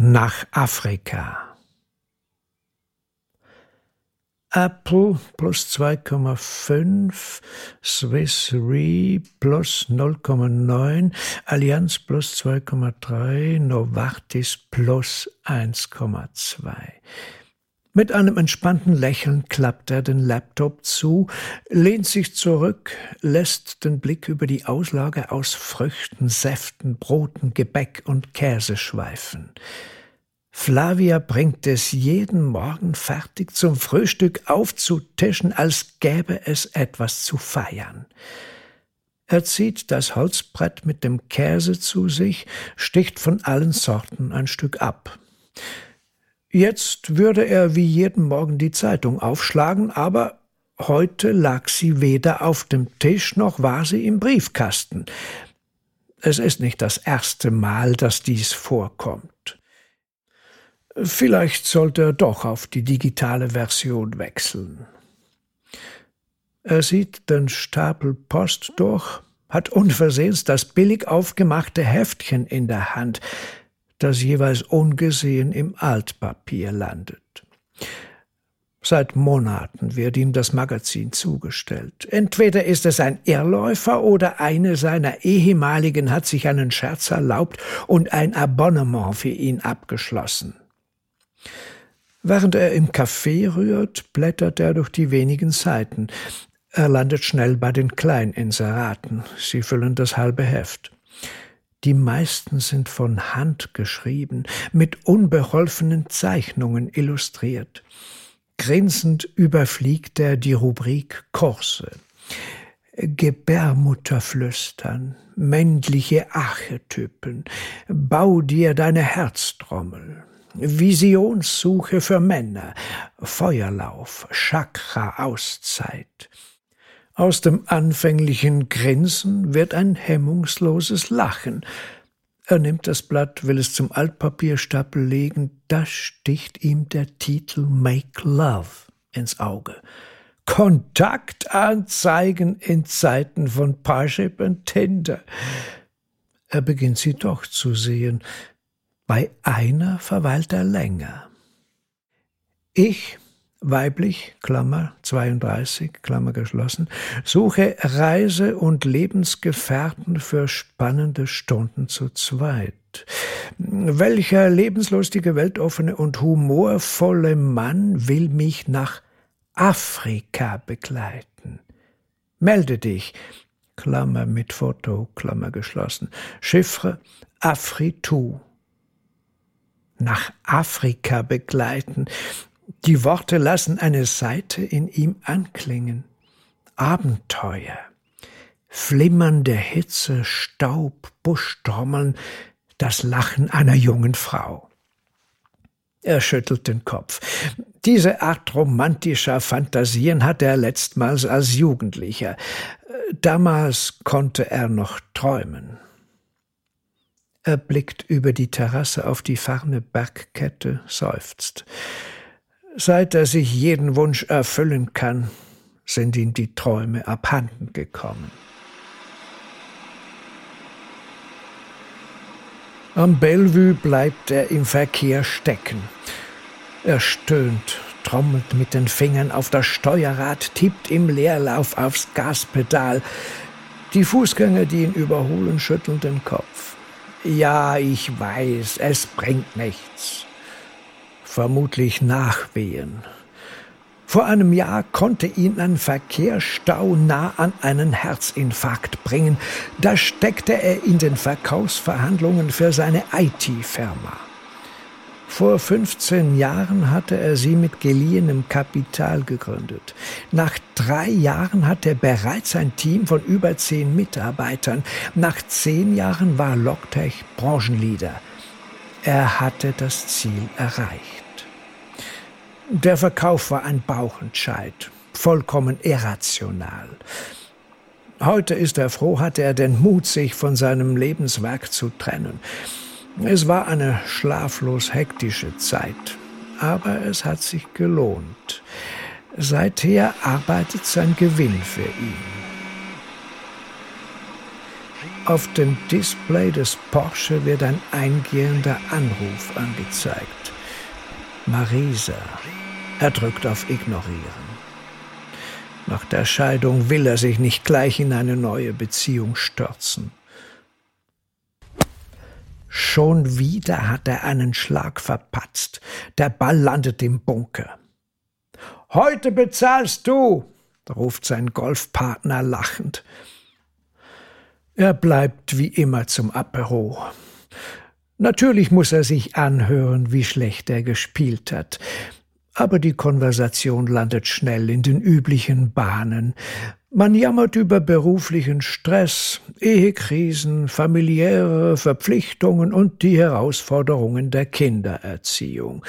nach Afrika. Apple plus 2,5, Swiss Re plus 0,9, Allianz plus 2,3, Novartis plus 1,2. Mit einem entspannten Lächeln klappt er den Laptop zu, lehnt sich zurück, lässt den Blick über die Auslage aus Früchten, Säften, Broten, Gebäck und Käse schweifen. Flavia bringt es jeden Morgen fertig zum Frühstück aufzutischen, als gäbe es etwas zu feiern. Er zieht das Holzbrett mit dem Käse zu sich, sticht von allen Sorten ein Stück ab. Jetzt würde er wie jeden Morgen die Zeitung aufschlagen, aber heute lag sie weder auf dem Tisch noch war sie im Briefkasten. Es ist nicht das erste Mal, dass dies vorkommt. Vielleicht sollte er doch auf die digitale Version wechseln. Er sieht den Stapel Post durch, hat unversehens das billig aufgemachte Heftchen in der Hand, das jeweils ungesehen im Altpapier landet. Seit Monaten wird ihm das Magazin zugestellt. Entweder ist es ein Irrläufer oder eine seiner ehemaligen hat sich einen Scherz erlaubt und ein Abonnement für ihn abgeschlossen. Während er im Café rührt, blättert er durch die wenigen Seiten. Er landet schnell bei den Kleininseraten. Sie füllen das halbe Heft. Die meisten sind von Hand geschrieben, mit unbeholfenen Zeichnungen illustriert. Grinsend überfliegt er die Rubrik Kurse. Gebärmutterflüstern, männliche Archetypen, bau dir deine Herztrommel, Visionssuche für Männer, Feuerlauf, Chakra-Auszeit. Aus dem anfänglichen Grinsen wird ein hemmungsloses Lachen. Er nimmt das Blatt, will es zum Altpapierstapel legen, da sticht ihm der Titel Make Love ins Auge. Kontaktanzeigen in Zeiten von Parship und Tinder. Er beginnt sie doch zu sehen. Bei einer verweilt er länger. Ich, weiblich, Klammer 32, Klammer geschlossen, suche Reise- und Lebensgefährten für spannende Stunden zu zweit. Welcher lebenslustige, weltoffene und humorvolle Mann will mich nach Afrika begleiten? Melde dich, Klammer mit Foto, Klammer geschlossen, Chiffre Afritu nach Afrika begleiten. Die Worte lassen eine Seite in ihm anklingen. Abenteuer, flimmernde Hitze, Staub, Buschtrommeln, das Lachen einer jungen Frau. Er schüttelt den Kopf. Diese Art romantischer Fantasien hatte er letztmals als Jugendlicher. Damals konnte er noch träumen. Er blickt über die Terrasse auf die ferne Bergkette, seufzt. Seit er sich jeden Wunsch erfüllen kann, sind ihm die Träume abhanden gekommen. Am Bellevue bleibt er im Verkehr stecken. Er stöhnt, trommelt mit den Fingern auf das Steuerrad, tippt im Leerlauf aufs Gaspedal. Die Fußgänger, die ihn überholen, schütteln den Kopf. Ja, ich weiß, es bringt nichts. Vermutlich Nachwehen. Vor einem Jahr konnte ihn ein Verkehrsstau nah an einen Herzinfarkt bringen. Da steckte er in den Verkaufsverhandlungen für seine IT-Firma. Vor 15 Jahren hatte er sie mit geliehenem Kapital gegründet. Nach drei Jahren hatte er bereits ein Team von über zehn Mitarbeitern. Nach zehn Jahren war Logtech Branchenleader. Er hatte das Ziel erreicht. Der Verkauf war ein Bauchentscheid, vollkommen irrational. Heute ist er froh, hatte er den Mut, sich von seinem Lebenswerk zu trennen. Es war eine schlaflos hektische Zeit, aber es hat sich gelohnt. Seither arbeitet sein Gewinn für ihn. Auf dem Display des Porsche wird ein eingehender Anruf angezeigt. Marisa. Er drückt auf Ignorieren. Nach der Scheidung will er sich nicht gleich in eine neue Beziehung stürzen. Schon wieder hat er einen Schlag verpatzt. Der Ball landet im Bunker. Heute bezahlst du, ruft sein Golfpartner lachend. Er bleibt wie immer zum Apero. Natürlich muss er sich anhören, wie schlecht er gespielt hat, aber die Konversation landet schnell in den üblichen Bahnen. Man jammert über beruflichen Stress, Ehekrisen, familiäre Verpflichtungen und die Herausforderungen der Kindererziehung.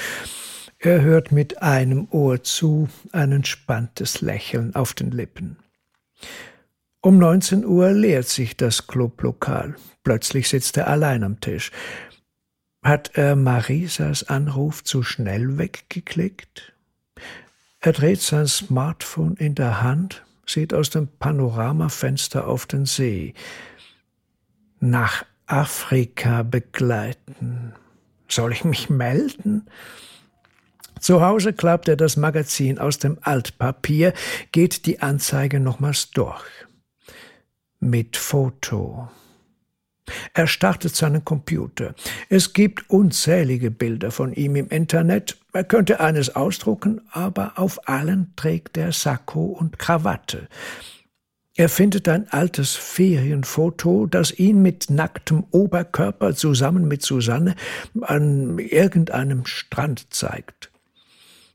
Er hört mit einem Ohr zu, ein entspanntes Lächeln auf den Lippen. Um 19 Uhr leert sich das Clublokal. Plötzlich sitzt er allein am Tisch. Hat er Marisas Anruf zu schnell weggeklickt? Er dreht sein Smartphone in der Hand, sieht aus dem Panoramafenster auf den See. Nach Afrika begleiten. Soll ich mich melden? Zu Hause klappt er das Magazin aus dem Altpapier, geht die Anzeige nochmals durch mit Foto. Er startet seinen Computer. Es gibt unzählige Bilder von ihm im Internet. Er könnte eines ausdrucken, aber auf allen trägt er Sakko und Krawatte. Er findet ein altes Ferienfoto, das ihn mit nacktem Oberkörper zusammen mit Susanne an irgendeinem Strand zeigt.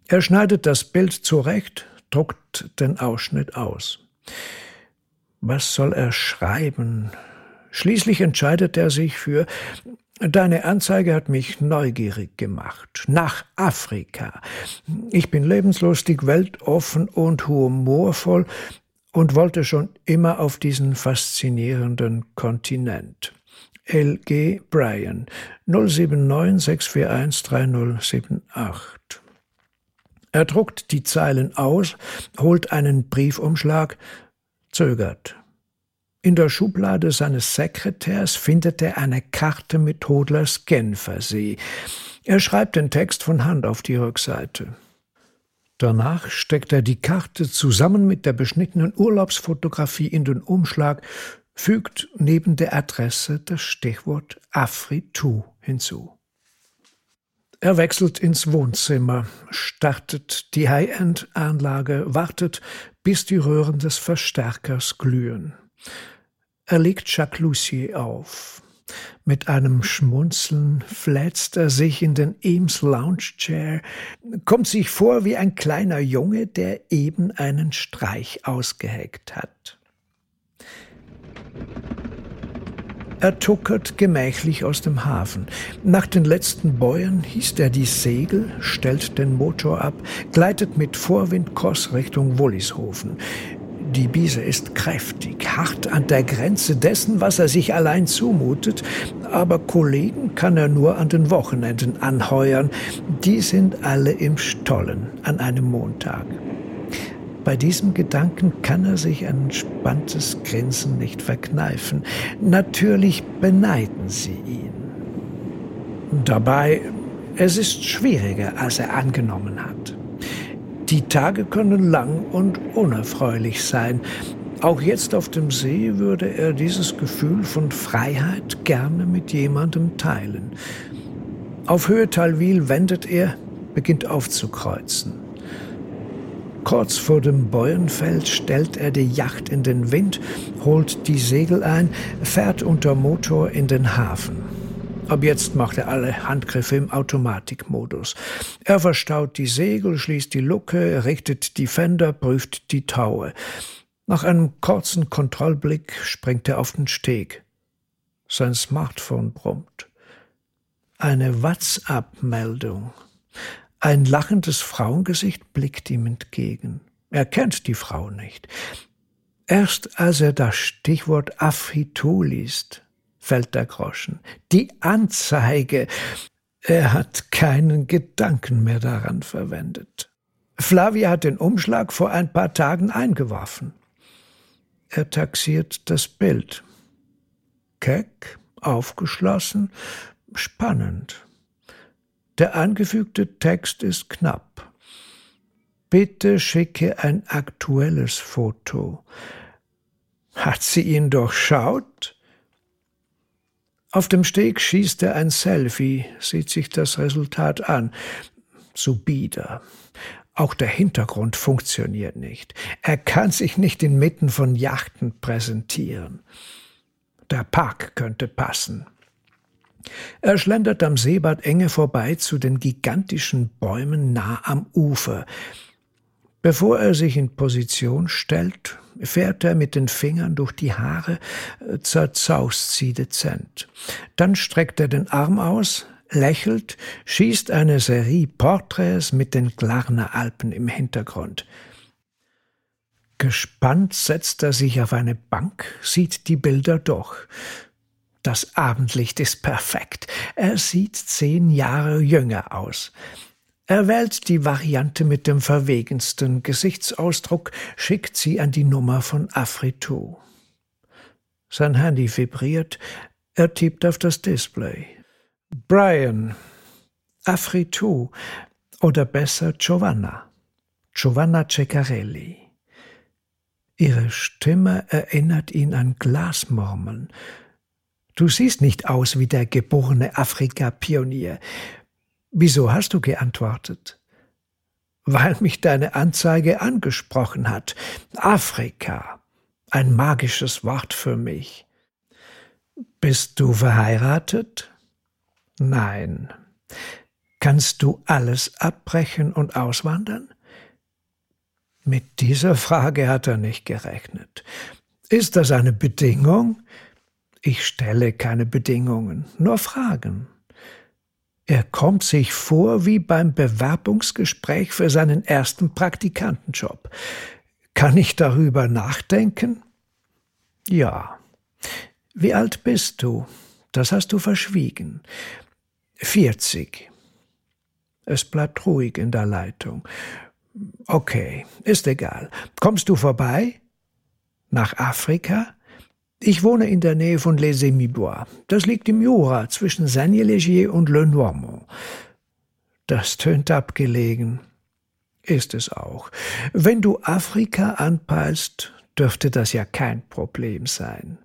Er schneidet das Bild zurecht, druckt den Ausschnitt aus. Was soll er schreiben? Schließlich entscheidet er sich für Deine Anzeige hat mich neugierig gemacht. Nach Afrika. Ich bin lebenslustig, weltoffen und humorvoll und wollte schon immer auf diesen faszinierenden Kontinent. L.G. Bryan 079 641 3078 Er druckt die Zeilen aus, holt einen Briefumschlag, zögert. In der Schublade seines Sekretärs findet er eine Karte mit Hodlers Genfersee. Er schreibt den Text von Hand auf die Rückseite. Danach steckt er die Karte zusammen mit der beschnittenen Urlaubsfotografie in den Umschlag, fügt neben der Adresse das Stichwort Afritu hinzu. Er wechselt ins Wohnzimmer, startet die High-End-Anlage, wartet, bis die Röhren des Verstärkers glühen. Er legt Jacques auf. Mit einem Schmunzeln flätzt er sich in den Eames Lounge Chair, kommt sich vor wie ein kleiner Junge, der eben einen Streich ausgeheckt hat. Er tuckert gemächlich aus dem Hafen. Nach den letzten Bäuern hießt er die Segel, stellt den Motor ab, gleitet mit Vorwindkurs Richtung Wollishofen. Die Biese ist kräftig, hart an der Grenze dessen, was er sich allein zumutet, aber Kollegen kann er nur an den Wochenenden anheuern. Die sind alle im Stollen an einem Montag. Bei diesem Gedanken kann er sich ein entspanntes Grinsen nicht verkneifen. Natürlich beneiden sie ihn. Dabei, es ist schwieriger, als er angenommen hat. Die Tage können lang und unerfreulich sein. Auch jetzt auf dem See würde er dieses Gefühl von Freiheit gerne mit jemandem teilen. Auf Höhe Talwil wendet er, beginnt aufzukreuzen. Kurz vor dem Bäuenfeld stellt er die Yacht in den Wind, holt die Segel ein, fährt unter Motor in den Hafen. Ab jetzt macht er alle Handgriffe im Automatikmodus. Er verstaut die Segel, schließt die Luke, richtet die Fender, prüft die Taue. Nach einem kurzen Kontrollblick springt er auf den Steg. Sein Smartphone brummt. Eine WhatsApp-Meldung. Ein lachendes Frauengesicht blickt ihm entgegen. Er kennt die Frau nicht. Erst als er das Stichwort Afritu liest, fällt der Groschen. Die Anzeige. Er hat keinen Gedanken mehr daran verwendet. Flavia hat den Umschlag vor ein paar Tagen eingeworfen. Er taxiert das Bild. Keck, aufgeschlossen, spannend. Der angefügte Text ist knapp. Bitte schicke ein aktuelles Foto. Hat sie ihn durchschaut? Auf dem Steg schießt er ein Selfie, sieht sich das Resultat an. Zu bieder. Auch der Hintergrund funktioniert nicht. Er kann sich nicht inmitten von Yachten präsentieren. Der Park könnte passen. Er schlendert am Seebad enge vorbei zu den gigantischen Bäumen nah am Ufer. Bevor er sich in Position stellt, fährt er mit den Fingern durch die Haare, äh, zerzaust sie dezent. Dann streckt er den Arm aus, lächelt, schießt eine Serie Porträts mit den Glarner Alpen im Hintergrund. Gespannt setzt er sich auf eine Bank, sieht die Bilder durch. Das Abendlicht ist perfekt. Er sieht zehn Jahre jünger aus. Er wählt die Variante mit dem verwegensten Gesichtsausdruck, schickt sie an die Nummer von Afritu. Sein Handy vibriert, er tippt auf das Display. Brian, Afritu oder besser Giovanna, Giovanna Ceccarelli. Ihre Stimme erinnert ihn an Glasmurmeln. Du siehst nicht aus wie der geborene Afrika-Pionier. Wieso hast du geantwortet? Weil mich deine Anzeige angesprochen hat. Afrika. Ein magisches Wort für mich. Bist du verheiratet? Nein. Kannst du alles abbrechen und auswandern? Mit dieser Frage hat er nicht gerechnet. Ist das eine Bedingung? Ich stelle keine Bedingungen, nur Fragen. Er kommt sich vor wie beim Bewerbungsgespräch für seinen ersten Praktikantenjob. Kann ich darüber nachdenken? Ja. Wie alt bist du? Das hast du verschwiegen. Vierzig. Es bleibt ruhig in der Leitung. Okay, ist egal. Kommst du vorbei? Nach Afrika? Ich wohne in der Nähe von Les Émibois. Das liegt im Jura zwischen Sagny-Légier und Le Noirmont. Das tönt abgelegen. Ist es auch. Wenn du Afrika anpeilst, dürfte das ja kein Problem sein.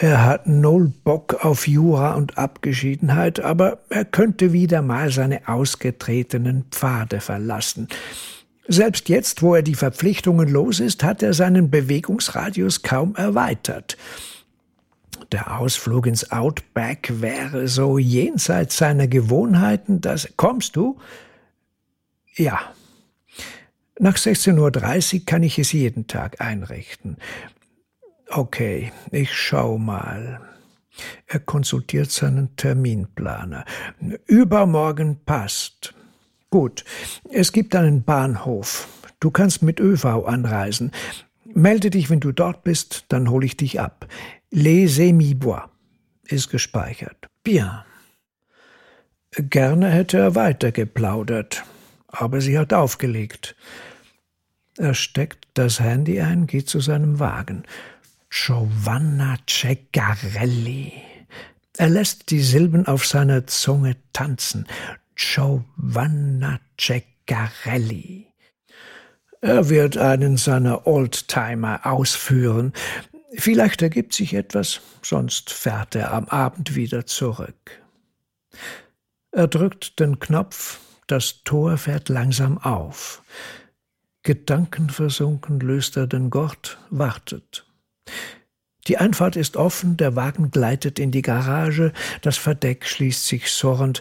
Er hat null Bock auf Jura und Abgeschiedenheit, aber er könnte wieder mal seine ausgetretenen Pfade verlassen. Selbst jetzt, wo er die Verpflichtungen los ist, hat er seinen Bewegungsradius kaum erweitert. Der Ausflug ins Outback wäre so jenseits seiner Gewohnheiten, dass. Kommst du? Ja. Nach 16.30 Uhr kann ich es jeden Tag einrichten. Okay, ich schau mal. Er konsultiert seinen Terminplaner. Übermorgen passt. Gut, es gibt einen Bahnhof. Du kannst mit ÖV anreisen. Melde dich, wenn du dort bist, dann hole ich dich ab. Les Émibois ist gespeichert. Bien. Gerne hätte er weiter geplaudert, aber sie hat aufgelegt. Er steckt das Handy ein, geht zu seinem Wagen. Giovanna Ceccarelli. Er lässt die Silben auf seiner Zunge tanzen. Giovanna Ceccarelli. Er wird einen seiner Oldtimer ausführen. Vielleicht ergibt sich etwas, sonst fährt er am Abend wieder zurück. Er drückt den Knopf, das Tor fährt langsam auf. Gedankenversunken löst er den Gurt, wartet. Die Einfahrt ist offen, der Wagen gleitet in die Garage, das Verdeck schließt sich surrend,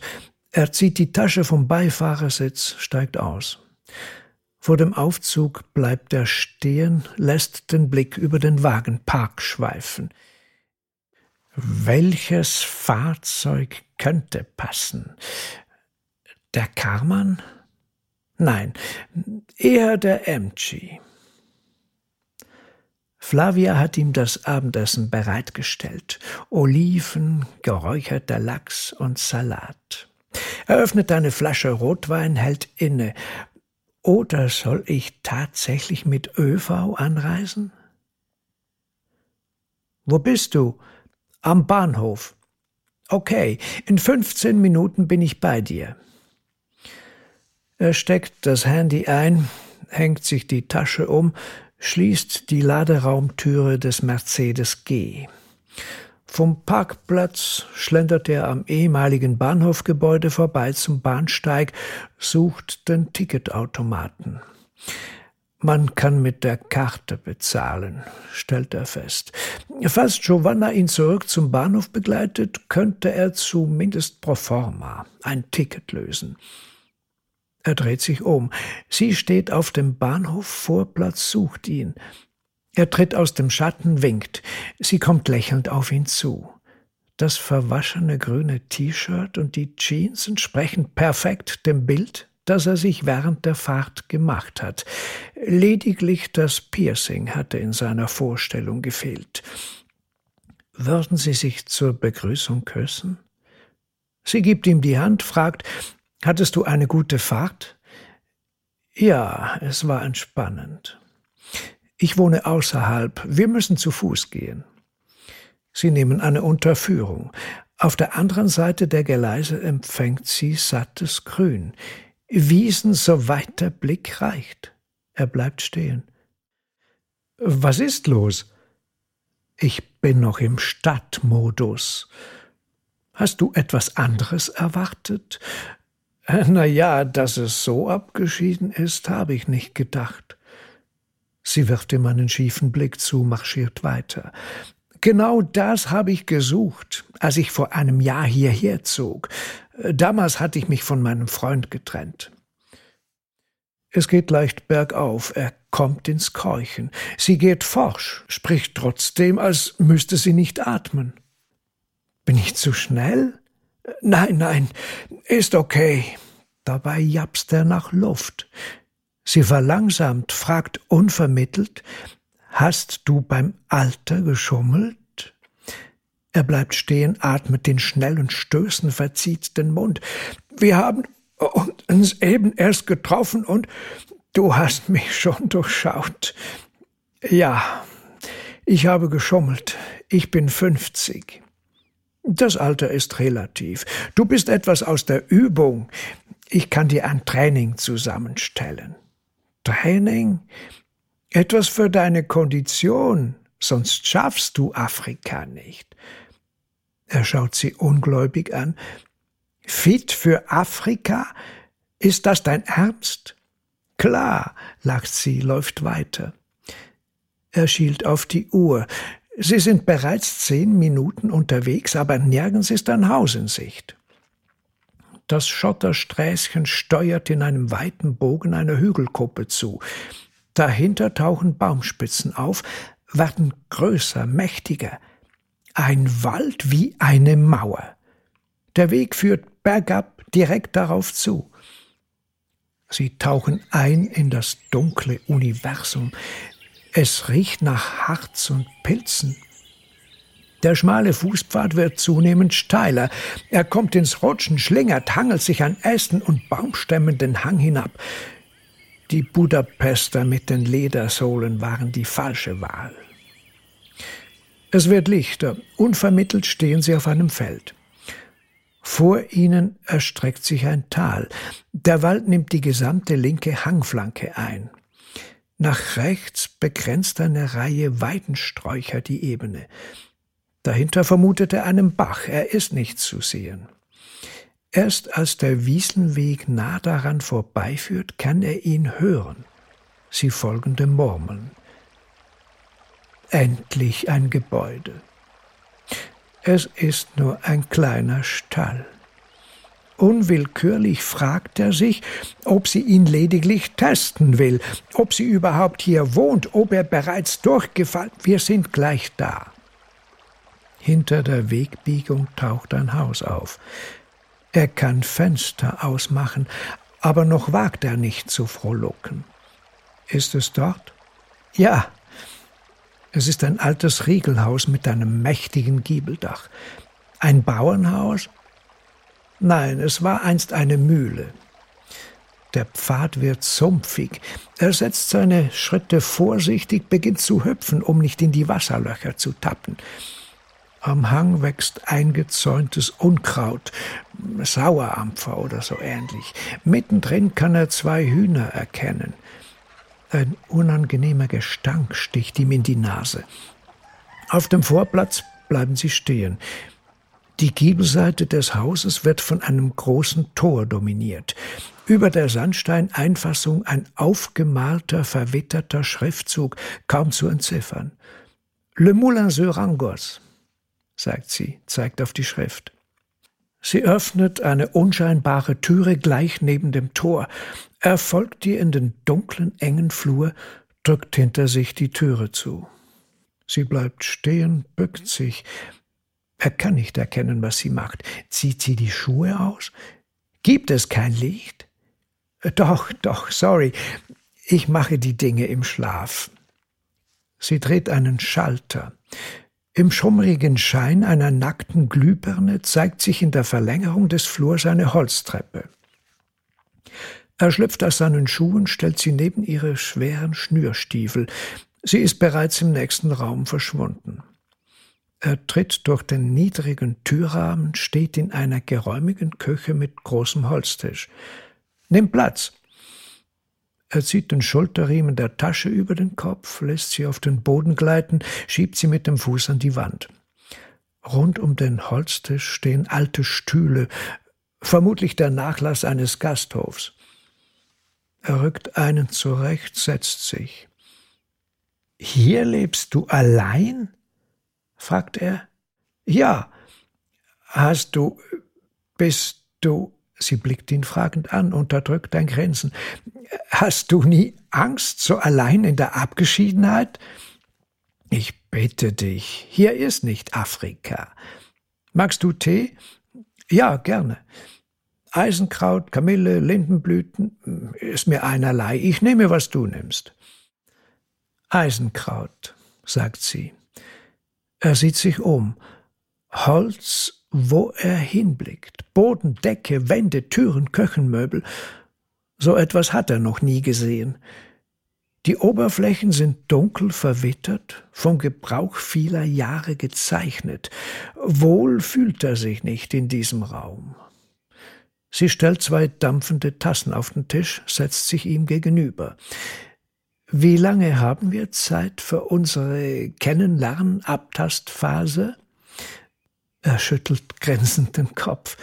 er zieht die Tasche vom Beifahrersitz, steigt aus. Vor dem Aufzug bleibt er stehen, lässt den Blick über den Wagenpark schweifen. Welches Fahrzeug könnte passen? Der Karmann? Nein, eher der MG. Flavia hat ihm das Abendessen bereitgestellt. Oliven, geräucherter Lachs und Salat. Er öffnet eine Flasche Rotwein, hält inne. Oder soll ich tatsächlich mit ÖV anreisen? Wo bist du? Am Bahnhof. Okay, in 15 Minuten bin ich bei dir. Er steckt das Handy ein, hängt sich die Tasche um, schließt die Laderaumtüre des Mercedes G. Vom Parkplatz schlendert er am ehemaligen Bahnhofgebäude vorbei zum Bahnsteig, sucht den Ticketautomaten. Man kann mit der Karte bezahlen, stellt er fest. Falls Giovanna ihn zurück zum Bahnhof begleitet, könnte er zumindest pro forma ein Ticket lösen. Er dreht sich um. Sie steht auf dem Bahnhofvorplatz, sucht ihn. Er tritt aus dem Schatten, winkt. Sie kommt lächelnd auf ihn zu. Das verwaschene grüne T-Shirt und die Jeans entsprechen perfekt dem Bild, das er sich während der Fahrt gemacht hat. Lediglich das Piercing hatte in seiner Vorstellung gefehlt. Würden sie sich zur Begrüßung küssen? Sie gibt ihm die Hand, fragt, Hattest du eine gute Fahrt? Ja, es war entspannend. Ich wohne außerhalb, wir müssen zu Fuß gehen. Sie nehmen eine Unterführung. Auf der anderen Seite der Geleise empfängt sie sattes Grün. Wiesen, soweit der Blick reicht. Er bleibt stehen. Was ist los? Ich bin noch im Stadtmodus. Hast du etwas anderes erwartet? Na ja, dass es so abgeschieden ist, habe ich nicht gedacht. Sie wirft ihm einen schiefen Blick zu, marschiert weiter. Genau das habe ich gesucht, als ich vor einem Jahr hierher zog. Damals hatte ich mich von meinem Freund getrennt. Es geht leicht bergauf, er kommt ins Keuchen. Sie geht forsch, spricht trotzdem, als müsste sie nicht atmen. Bin ich zu schnell? Nein, nein, ist okay. Dabei japst er nach Luft. Sie verlangsamt, fragt unvermittelt, Hast du beim Alter geschummelt? Er bleibt stehen, atmet den schnellen Stößen, verzieht den Mund. Wir haben uns eben erst getroffen und du hast mich schon durchschaut. Ja, ich habe geschummelt. Ich bin fünfzig. Das Alter ist relativ. Du bist etwas aus der Übung. Ich kann dir ein Training zusammenstellen. Training? Etwas für deine Kondition, sonst schaffst du Afrika nicht. Er schaut sie ungläubig an. Fit für Afrika? Ist das dein Ernst? Klar, lacht sie, läuft weiter. Er schielt auf die Uhr. Sie sind bereits zehn Minuten unterwegs, aber nirgends ist ein Haus in Sicht. Das Schottersträßchen steuert in einem weiten Bogen einer Hügelkuppe zu. Dahinter tauchen Baumspitzen auf, werden größer, mächtiger. Ein Wald wie eine Mauer. Der Weg führt bergab direkt darauf zu. Sie tauchen ein in das dunkle Universum. Es riecht nach Harz und Pilzen. Der schmale Fußpfad wird zunehmend steiler. Er kommt ins Rutschen, schlingert, hangelt sich an Ästen und Baumstämmen den Hang hinab. Die Budapester mit den Ledersohlen waren die falsche Wahl. Es wird lichter. Unvermittelt stehen sie auf einem Feld. Vor ihnen erstreckt sich ein Tal. Der Wald nimmt die gesamte linke Hangflanke ein. Nach rechts begrenzt eine Reihe Weidensträucher die Ebene. Dahinter vermutet er einen Bach, er ist nicht zu sehen. Erst als der Wiesenweg nah daran vorbeiführt, kann er ihn hören. Sie folgen dem Murmeln. Endlich ein Gebäude. Es ist nur ein kleiner Stall. Unwillkürlich fragt er sich, ob sie ihn lediglich testen will, ob sie überhaupt hier wohnt, ob er bereits durchgefallen. Wir sind gleich da. Hinter der Wegbiegung taucht ein Haus auf. Er kann Fenster ausmachen, aber noch wagt er nicht zu frohlocken. Ist es dort? Ja. Es ist ein altes Riegelhaus mit einem mächtigen Giebeldach. Ein Bauernhaus? Nein, es war einst eine Mühle. Der Pfad wird sumpfig. Er setzt seine Schritte vorsichtig, beginnt zu hüpfen, um nicht in die Wasserlöcher zu tappen. Am Hang wächst eingezäuntes Unkraut, Sauerampfer oder so ähnlich. Mittendrin kann er zwei Hühner erkennen. Ein unangenehmer Gestank sticht ihm in die Nase. Auf dem Vorplatz bleiben sie stehen. Die Giebelseite des Hauses wird von einem großen Tor dominiert. Über der Sandsteineinfassung ein aufgemalter, verwitterter Schriftzug, kaum zu entziffern. Le Moulin sur Angos, sagt sie, zeigt auf die Schrift. Sie öffnet eine unscheinbare Türe gleich neben dem Tor. Er folgt ihr in den dunklen, engen Flur, drückt hinter sich die Türe zu. Sie bleibt stehen, bückt sich. Er kann nicht erkennen, was sie macht. Zieht sie die Schuhe aus? Gibt es kein Licht? Doch, doch, sorry. Ich mache die Dinge im Schlaf. Sie dreht einen Schalter. Im schummrigen Schein einer nackten Glühbirne zeigt sich in der Verlängerung des Flurs eine Holztreppe. Er schlüpft aus seinen Schuhen, stellt sie neben ihre schweren Schnürstiefel. Sie ist bereits im nächsten Raum verschwunden. Er tritt durch den niedrigen Türrahmen, steht in einer geräumigen Küche mit großem Holztisch. Nimm Platz. Er zieht den Schulterriemen der Tasche über den Kopf, lässt sie auf den Boden gleiten, schiebt sie mit dem Fuß an die Wand. Rund um den Holztisch stehen alte Stühle, vermutlich der Nachlass eines Gasthofs. Er rückt einen zurecht, setzt sich. Hier lebst du allein? fragt er. Ja. Hast du, bist du Sie blickt ihn fragend an, unterdrückt ein Grinsen. Hast du nie Angst, so allein in der Abgeschiedenheit? Ich bitte dich, hier ist nicht Afrika. Magst du Tee? Ja, gerne. Eisenkraut, Kamille, Lindenblüten, ist mir einerlei. Ich nehme, was du nimmst. Eisenkraut, sagt sie. Er sieht sich um. Holz wo er hinblickt. Boden, Decke, Wände, Türen, Köchenmöbel. So etwas hat er noch nie gesehen. Die Oberflächen sind dunkel verwittert, vom Gebrauch vieler Jahre gezeichnet. Wohl fühlt er sich nicht in diesem Raum. Sie stellt zwei dampfende Tassen auf den Tisch, setzt sich ihm gegenüber. Wie lange haben wir Zeit für unsere Kennenlern-Abtastphase? Er schüttelt grenzend den Kopf.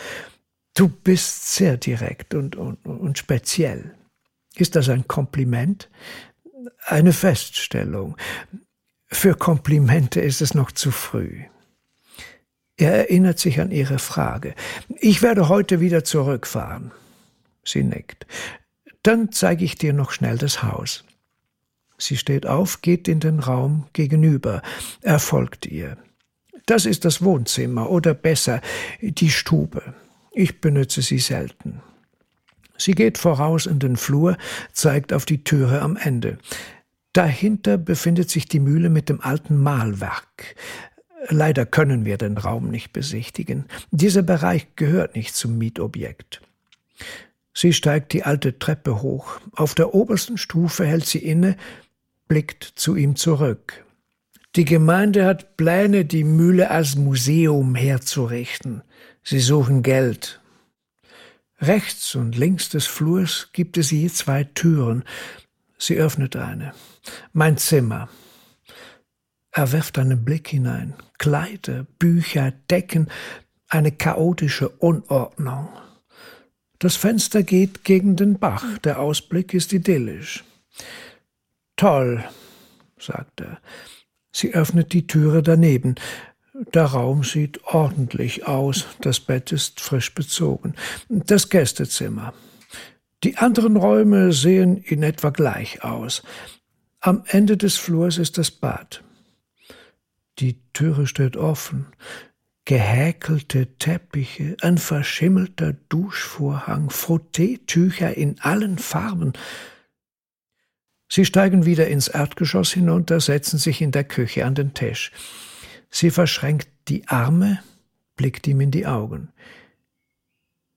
Du bist sehr direkt und, und, und speziell. Ist das ein Kompliment? Eine Feststellung. Für Komplimente ist es noch zu früh. Er erinnert sich an ihre Frage. Ich werde heute wieder zurückfahren. Sie nickt. Dann zeige ich dir noch schnell das Haus. Sie steht auf, geht in den Raum gegenüber. Er folgt ihr. Das ist das Wohnzimmer oder besser die Stube. Ich benütze sie selten. Sie geht voraus in den Flur, zeigt auf die Türe am Ende. Dahinter befindet sich die Mühle mit dem alten Mahlwerk. Leider können wir den Raum nicht besichtigen. Dieser Bereich gehört nicht zum Mietobjekt. Sie steigt die alte Treppe hoch. Auf der obersten Stufe hält sie inne, blickt zu ihm zurück. Die Gemeinde hat Pläne, die Mühle als Museum herzurichten. Sie suchen Geld. Rechts und links des Flurs gibt es je zwei Türen. Sie öffnet eine. Mein Zimmer. Er wirft einen Blick hinein. Kleider, Bücher, Decken, eine chaotische Unordnung. Das Fenster geht gegen den Bach. Der Ausblick ist idyllisch. Toll, sagt er. Sie öffnet die Türe daneben. Der Raum sieht ordentlich aus, das Bett ist frisch bezogen. Das Gästezimmer. Die anderen Räume sehen in etwa gleich aus. Am Ende des Flurs ist das Bad. Die Türe steht offen. Gehäkelte Teppiche, ein verschimmelter Duschvorhang, Frotteetücher in allen Farben, Sie steigen wieder ins Erdgeschoss hinunter, setzen sich in der Küche an den Tisch. Sie verschränkt die Arme, blickt ihm in die Augen.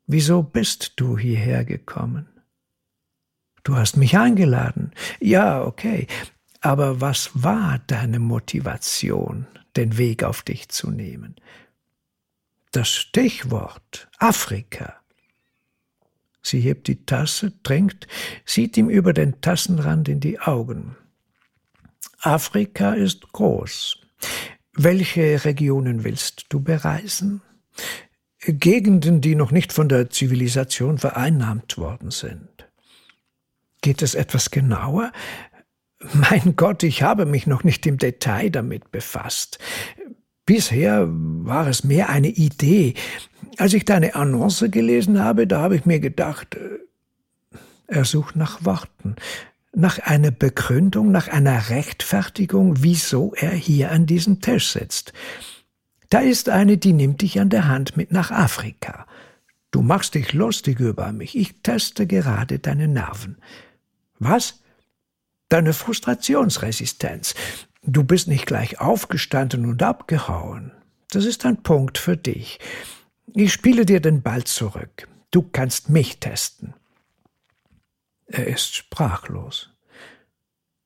Wieso bist du hierher gekommen? Du hast mich eingeladen. Ja, okay. Aber was war deine Motivation, den Weg auf dich zu nehmen. Das Stichwort Afrika. Sie hebt die Tasse, trinkt, sieht ihm über den Tassenrand in die Augen. Afrika ist groß. Welche Regionen willst du bereisen? Gegenden, die noch nicht von der Zivilisation vereinnahmt worden sind. Geht es etwas genauer? Mein Gott, ich habe mich noch nicht im Detail damit befasst. Bisher war es mehr eine Idee. Als ich deine Annonce gelesen habe, da habe ich mir gedacht, äh, er sucht nach Worten, nach einer Begründung, nach einer Rechtfertigung, wieso er hier an diesem Tisch sitzt. Da ist eine, die nimmt dich an der Hand mit nach Afrika. Du machst dich lustig über mich, ich teste gerade deine Nerven. Was? Deine Frustrationsresistenz. Du bist nicht gleich aufgestanden und abgehauen. Das ist ein Punkt für dich. Ich spiele dir den Ball zurück. Du kannst mich testen. Er ist sprachlos.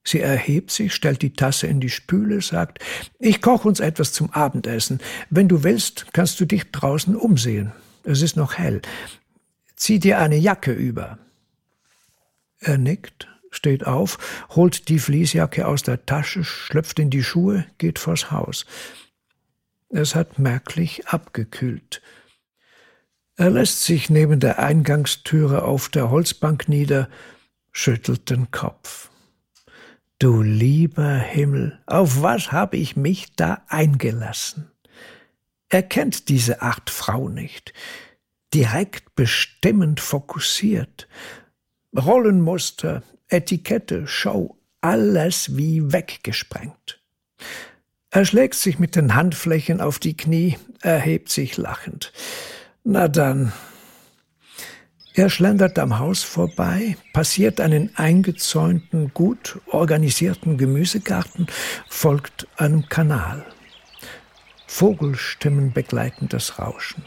Sie erhebt sich, stellt die Tasse in die Spüle, sagt, ich koche uns etwas zum Abendessen. Wenn du willst, kannst du dich draußen umsehen. Es ist noch hell. Zieh dir eine Jacke über. Er nickt, steht auf, holt die Fließjacke aus der Tasche, schlüpft in die Schuhe, geht vors Haus. Es hat merklich abgekühlt. Er lässt sich neben der Eingangstüre auf der Holzbank nieder, schüttelt den Kopf. Du lieber Himmel, auf was habe ich mich da eingelassen? Er kennt diese Art Frau nicht, direkt bestimmend fokussiert, Rollenmuster, Etikette, Show, alles wie weggesprengt. Er schlägt sich mit den Handflächen auf die Knie, erhebt sich lachend. Na dann. Er schlendert am Haus vorbei, passiert einen eingezäunten, gut organisierten Gemüsegarten, folgt einem Kanal. Vogelstimmen begleiten das Rauschen.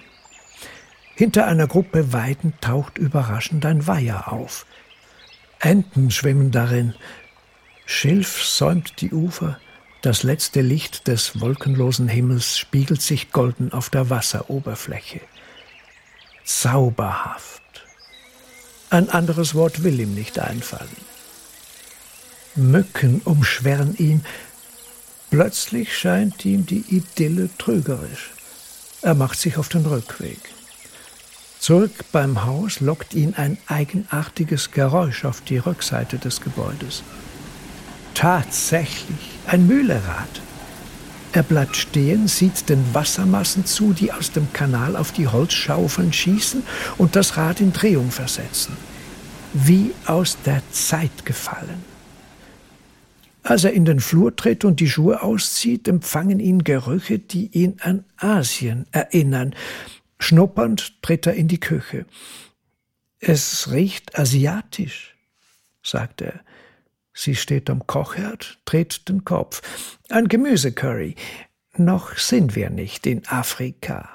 Hinter einer Gruppe Weiden taucht überraschend ein Weiher auf. Enten schwimmen darin. Schilf säumt die Ufer, das letzte Licht des wolkenlosen Himmels spiegelt sich golden auf der Wasseroberfläche. Zauberhaft. Ein anderes Wort will ihm nicht einfallen. Mücken umschwärren ihn. Plötzlich scheint ihm die Idylle trügerisch. Er macht sich auf den Rückweg. Zurück beim Haus lockt ihn ein eigenartiges Geräusch auf die Rückseite des Gebäudes. Tatsächlich ein Mühlerad. Er bleibt stehen, sieht den Wassermassen zu, die aus dem Kanal auf die Holzschaufeln schießen und das Rad in Drehung versetzen. Wie aus der Zeit gefallen. Als er in den Flur tritt und die Schuhe auszieht, empfangen ihn Gerüche, die ihn an Asien erinnern, Schnuppernd tritt er in die Küche. Es riecht asiatisch, sagt er. Sie steht am Kochherd, dreht den Kopf. Ein Gemüsecurry. Noch sind wir nicht in Afrika.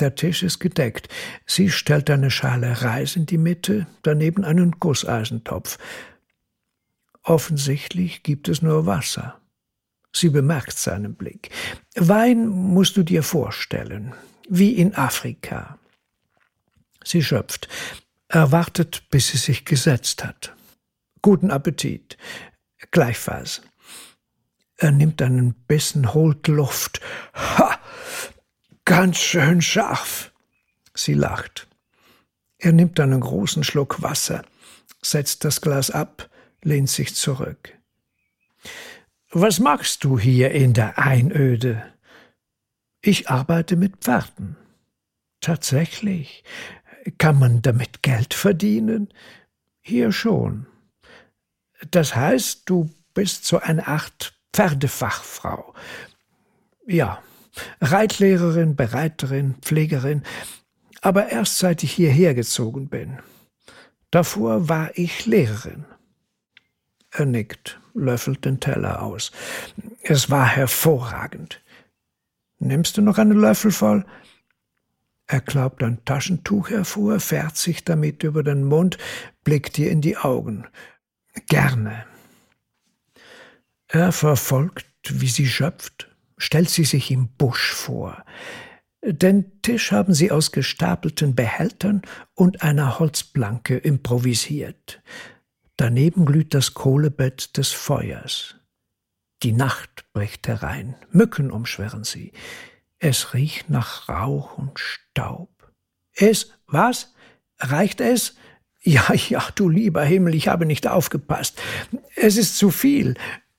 Der Tisch ist gedeckt. Sie stellt eine Schale Reis in die Mitte, daneben einen Gusseisentopf. Offensichtlich gibt es nur Wasser. Sie bemerkt seinen Blick. Wein musst du dir vorstellen wie in Afrika. Sie schöpft. Er wartet, bis sie sich gesetzt hat. Guten Appetit. Gleichfalls. Er nimmt einen Bissen, holt Luft. Ha! Ganz schön scharf. Sie lacht. Er nimmt einen großen Schluck Wasser, setzt das Glas ab, lehnt sich zurück. Was machst du hier in der Einöde? Ich arbeite mit Pferden. Tatsächlich. Kann man damit Geld verdienen? Hier schon. Das heißt, du bist so eine Art Pferdefachfrau. Ja, Reitlehrerin, Bereiterin, Pflegerin, aber erst seit ich hierher gezogen bin. Davor war ich Lehrerin. Er nickt, löffelt den Teller aus. Es war hervorragend. Nimmst du noch einen Löffel voll? Er klaubt ein Taschentuch hervor, fährt sich damit über den Mund, blickt ihr in die Augen. Gerne. Er verfolgt, wie sie schöpft, stellt sie sich im Busch vor. Den Tisch haben sie aus gestapelten Behältern und einer Holzplanke improvisiert. Daneben glüht das Kohlebett des Feuers. Die Nacht bricht herein, Mücken umschwirren sie. Es riecht nach Rauch und Staub. Es, was? Reicht es? Ja, ja, du lieber Himmel, ich habe nicht aufgepasst. Es ist zu viel.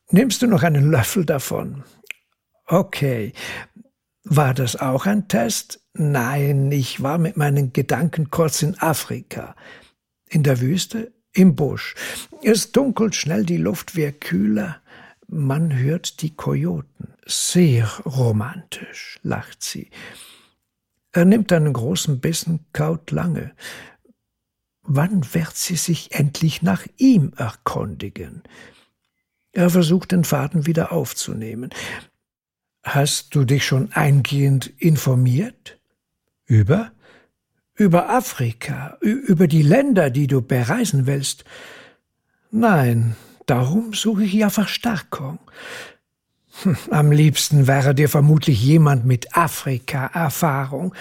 Nimmst du noch einen Löffel davon? Okay. War das auch ein Test? Nein, ich war mit meinen Gedanken kurz in Afrika. In der Wüste? Im Busch. Es dunkelt schnell, die Luft wird kühler. Man hört die Kojoten. Sehr romantisch, lacht sie. Er nimmt einen großen Bissen, kaut lange. Wann wird sie sich endlich nach ihm erkundigen? Er versucht den Faden wieder aufzunehmen. Hast du dich schon eingehend informiert? Über? Über Afrika, über die Länder, die du bereisen willst? Nein, darum suche ich ja Verstärkung. Hm, am liebsten wäre dir vermutlich jemand mit Afrika-Erfahrung.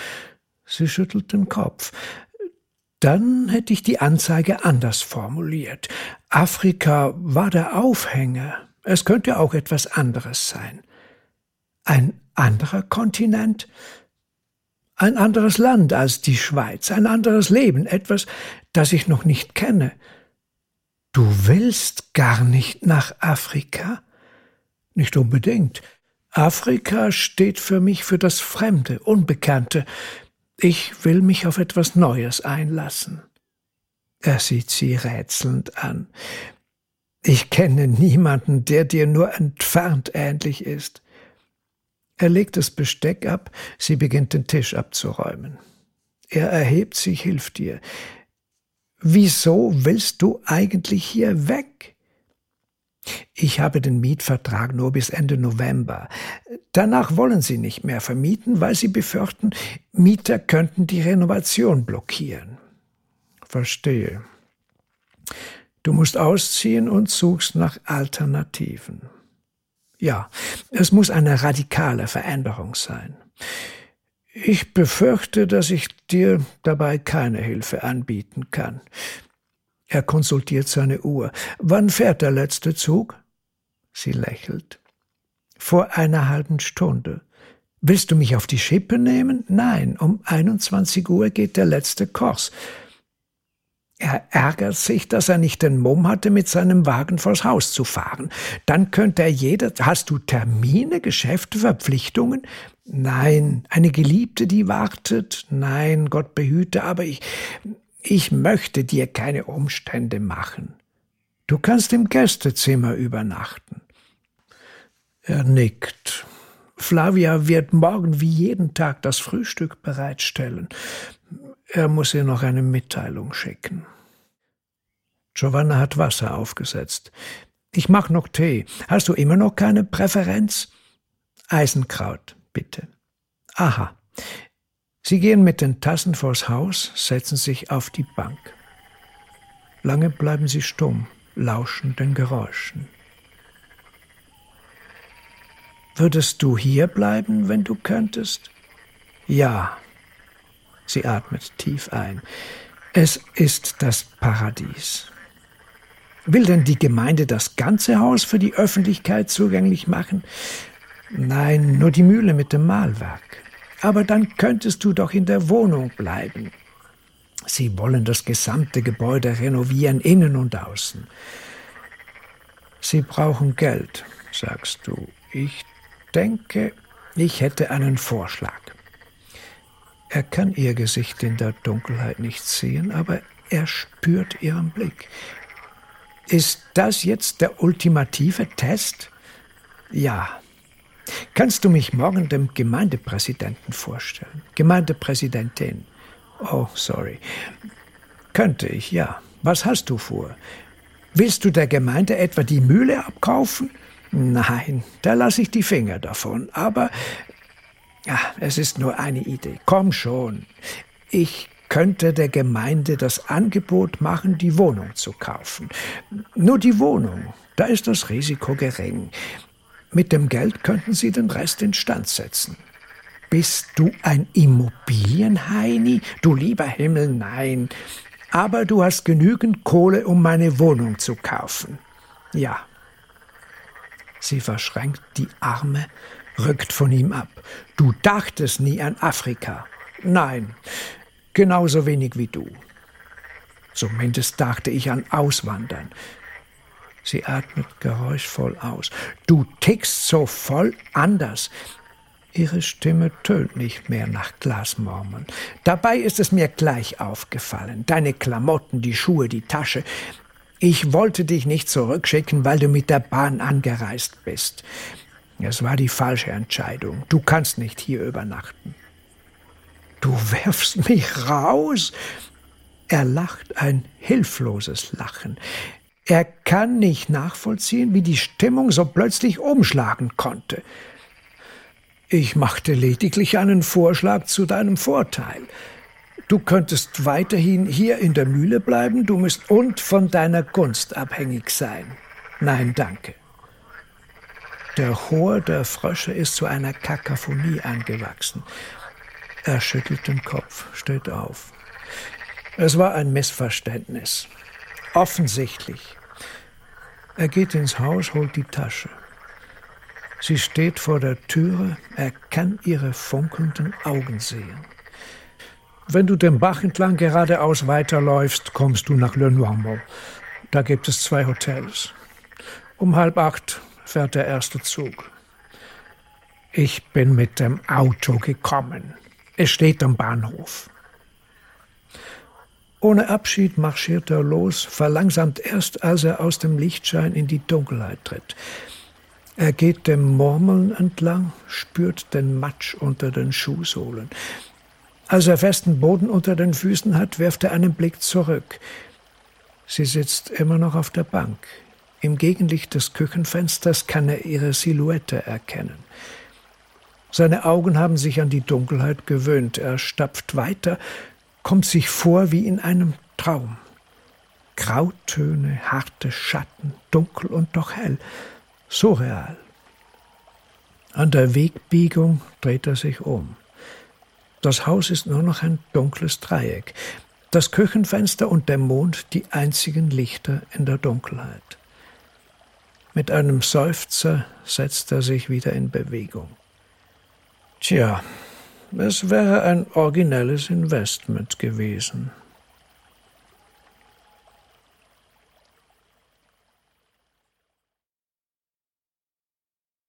Sie schüttelt den Kopf. Dann hätte ich die Anzeige anders formuliert. Afrika war der Aufhänger. Es könnte auch etwas anderes sein. Ein anderer Kontinent? Ein anderes Land als die Schweiz, ein anderes Leben, etwas, das ich noch nicht kenne. Du willst gar nicht nach Afrika? Nicht unbedingt. Afrika steht für mich für das Fremde, Unbekannte. Ich will mich auf etwas Neues einlassen. Er sieht sie rätselnd an. Ich kenne niemanden, der dir nur entfernt ähnlich ist. Er legt das Besteck ab, sie beginnt den Tisch abzuräumen. Er erhebt sich, hilft ihr. Wieso willst du eigentlich hier weg? Ich habe den Mietvertrag nur bis Ende November. Danach wollen sie nicht mehr vermieten, weil sie befürchten, Mieter könnten die Renovation blockieren. Verstehe. Du musst ausziehen und suchst nach Alternativen. Ja, es muss eine radikale Veränderung sein. Ich befürchte, dass ich dir dabei keine Hilfe anbieten kann. Er konsultiert seine Uhr. Wann fährt der letzte Zug? Sie lächelt. Vor einer halben Stunde. Willst du mich auf die Schippe nehmen? Nein, um 21 Uhr geht der letzte Kurs. Er ärgert sich, dass er nicht den Mumm hatte, mit seinem Wagen vors Haus zu fahren. Dann könnte er jeder. Hast du Termine, Geschäfte, Verpflichtungen? Nein. Eine Geliebte, die wartet? Nein, Gott behüte, aber ich. Ich möchte dir keine Umstände machen. Du kannst im Gästezimmer übernachten. Er nickt. Flavia wird morgen wie jeden Tag das Frühstück bereitstellen. Er muss ihr noch eine Mitteilung schicken. Giovanna hat Wasser aufgesetzt. Ich mach noch Tee. Hast du immer noch keine Präferenz? Eisenkraut, bitte. Aha. Sie gehen mit den Tassen vors Haus, setzen sich auf die Bank. Lange bleiben sie stumm, lauschen den Geräuschen. Würdest du hier bleiben, wenn du könntest? Ja, Sie atmet tief ein. Es ist das Paradies. Will denn die Gemeinde das ganze Haus für die Öffentlichkeit zugänglich machen? Nein, nur die Mühle mit dem Mahlwerk. Aber dann könntest du doch in der Wohnung bleiben. Sie wollen das gesamte Gebäude renovieren, innen und außen. Sie brauchen Geld, sagst du. Ich denke, ich hätte einen Vorschlag. Er kann ihr Gesicht in der Dunkelheit nicht sehen, aber er spürt ihren Blick. Ist das jetzt der ultimative Test? Ja. Kannst du mich morgen dem Gemeindepräsidenten vorstellen? Gemeindepräsidentin. Oh, sorry. Könnte ich, ja. Was hast du vor? Willst du der Gemeinde etwa die Mühle abkaufen? Nein, da lasse ich die Finger davon. Aber ja, es ist nur eine Idee. Komm schon. Ich könnte der Gemeinde das Angebot machen, die Wohnung zu kaufen. Nur die Wohnung. Da ist das Risiko gering. Mit dem Geld könnten Sie den Rest instand setzen. Bist du ein Immobilienheini? Du lieber Himmel, nein. Aber du hast genügend Kohle, um meine Wohnung zu kaufen. Ja. Sie verschränkt die Arme, rückt von ihm ab. Du dachtest nie an Afrika. Nein, genauso wenig wie du. Zumindest dachte ich an Auswandern. Sie atmet geräuschvoll aus. Du tickst so voll anders. Ihre Stimme tönt nicht mehr nach Glasmormeln. Dabei ist es mir gleich aufgefallen. Deine Klamotten, die Schuhe, die Tasche. Ich wollte dich nicht zurückschicken, weil du mit der Bahn angereist bist. Es war die falsche Entscheidung. Du kannst nicht hier übernachten. Du wirfst mich raus? Er lacht ein hilfloses Lachen. Er kann nicht nachvollziehen, wie die Stimmung so plötzlich umschlagen konnte. Ich machte lediglich einen Vorschlag zu deinem Vorteil. Du könntest weiterhin hier in der Mühle bleiben, du müsst und von deiner Gunst abhängig sein. Nein, danke. Der Chor der Frösche ist zu einer Kakaphonie angewachsen. Er schüttelt den Kopf, steht auf. Es war ein Missverständnis. Offensichtlich. Er geht ins Haus, holt die Tasche. Sie steht vor der Türe, er kann ihre funkelnden Augen sehen. Wenn du den Bach entlang geradeaus weiterläufst, kommst du nach Le Noirmont. Da gibt es zwei Hotels. Um halb acht fährt der erste Zug. Ich bin mit dem Auto gekommen. Es steht am Bahnhof. Ohne Abschied marschiert er los, verlangsamt erst, als er aus dem Lichtschein in die Dunkelheit tritt. Er geht dem Murmeln entlang, spürt den Matsch unter den Schuhsohlen. Als er festen Boden unter den Füßen hat, wirft er einen Blick zurück. Sie sitzt immer noch auf der Bank. Im Gegenlicht des Küchenfensters kann er ihre Silhouette erkennen. Seine Augen haben sich an die Dunkelheit gewöhnt. Er stapft weiter, kommt sich vor wie in einem Traum. Grautöne, harte Schatten, dunkel und doch hell surreal. An der Wegbiegung dreht er sich um. Das Haus ist nur noch ein dunkles Dreieck, das Küchenfenster und der Mond die einzigen Lichter in der Dunkelheit. Mit einem Seufzer setzt er sich wieder in Bewegung. Tja, es wäre ein originelles Investment gewesen.